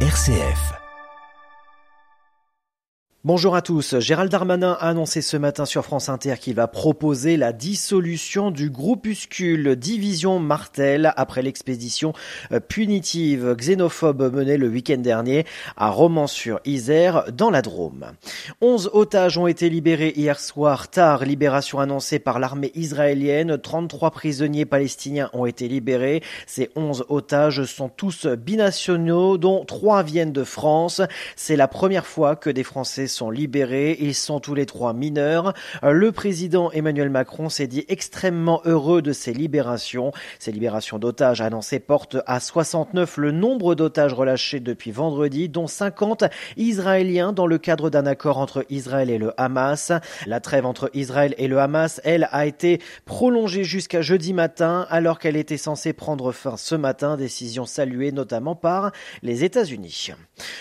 RCF. Bonjour à tous. Gérald Darmanin a annoncé ce matin sur France Inter qu'il va proposer la dissolution du groupuscule Division Martel après l'expédition euh, punitive xénophobe menée le week-end dernier à Romans-sur-Isère dans la Drôme. Onze otages ont été libérés hier soir tard, libération annoncée par l'armée israélienne. 33 prisonniers palestiniens ont été libérés. Ces onze otages sont tous binationaux, dont trois viennent de France. C'est la première fois que des Français sont libérés. Ils sont tous les trois mineurs. Le président Emmanuel Macron s'est dit extrêmement heureux de ces libérations. Ces libérations d'otages annoncées portent à 69 le nombre d'otages relâchés depuis vendredi, dont 50 Israéliens dans le cadre d'un accord entre Israël et le Hamas. La trêve entre Israël et le Hamas, elle, a été prolongée jusqu'à jeudi matin, alors qu'elle était censée prendre fin ce matin, décision saluée notamment par les États-Unis.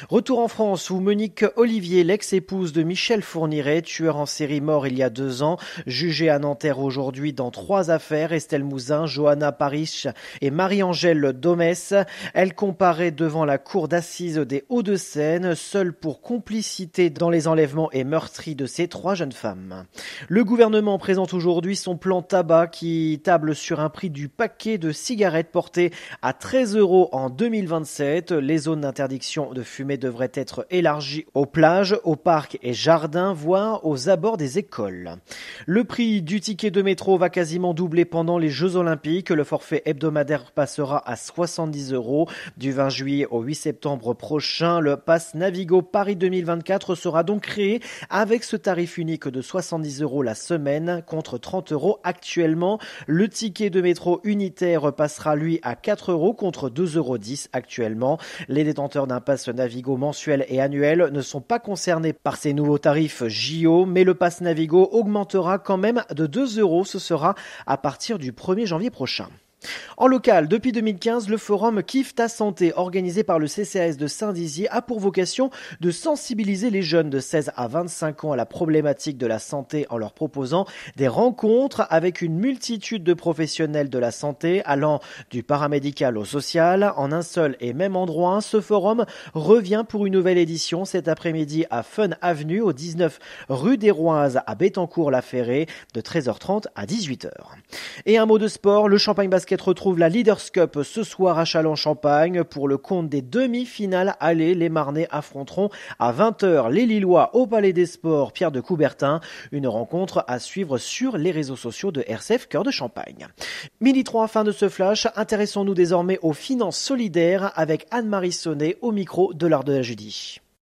Retour en France où Monique Olivier, l'ex épouse de Michel Fourniret, tueur en série mort il y a deux ans, jugée à Nanterre aujourd'hui dans trois affaires, Estelle Mouzin, Johanna Parich et Marie-Angèle Domès. Elle comparaît devant la cour d'assises des Hauts-de-Seine, seule pour complicité dans les enlèvements et meurtris de ces trois jeunes femmes. Le gouvernement présente aujourd'hui son plan tabac qui table sur un prix du paquet de cigarettes porté à 13 euros en 2027. Les zones d'interdiction de fumer devraient être élargies aux plages, aux parcs et jardins, voire aux abords des écoles. Le prix du ticket de métro va quasiment doubler pendant les Jeux Olympiques. Le forfait hebdomadaire passera à 70 euros. Du 20 juillet au 8 septembre prochain, le pass Navigo Paris 2024 sera donc créé avec ce tarif unique de 70 euros la semaine contre 30 euros actuellement. Le ticket de métro unitaire passera lui à 4 euros contre 2,10 euros actuellement. Les détenteurs d'un pass Navigo mensuel et annuel ne sont pas concernés par ces nouveaux tarifs JO, mais le pass Navigo augmentera quand même de 2 euros. Ce sera à partir du 1er janvier prochain. En local, depuis 2015, le forum Kif ta santé, organisé par le CCAS de Saint-Dizier, a pour vocation de sensibiliser les jeunes de 16 à 25 ans à la problématique de la santé en leur proposant des rencontres avec une multitude de professionnels de la santé allant du paramédical au social en un seul et même endroit. Ce forum revient pour une nouvelle édition cet après-midi à Fun Avenue au 19 rue des Roises à Bétancourt-la-Ferrée de 13h30 à 18h. Et un mot de sport, le Champagne Basket retrouve la Leaders Cup ce soir à Châlons-Champagne. Pour le compte des demi-finales allez, les Marnais affronteront à 20h les Lillois au Palais des Sports Pierre de Coubertin. Une rencontre à suivre sur les réseaux sociaux de RCF Cœur de Champagne. Midi 3, fin de ce flash. Intéressons-nous désormais aux finances solidaires avec Anne-Marie Sonnet au micro de l'art de la Judy.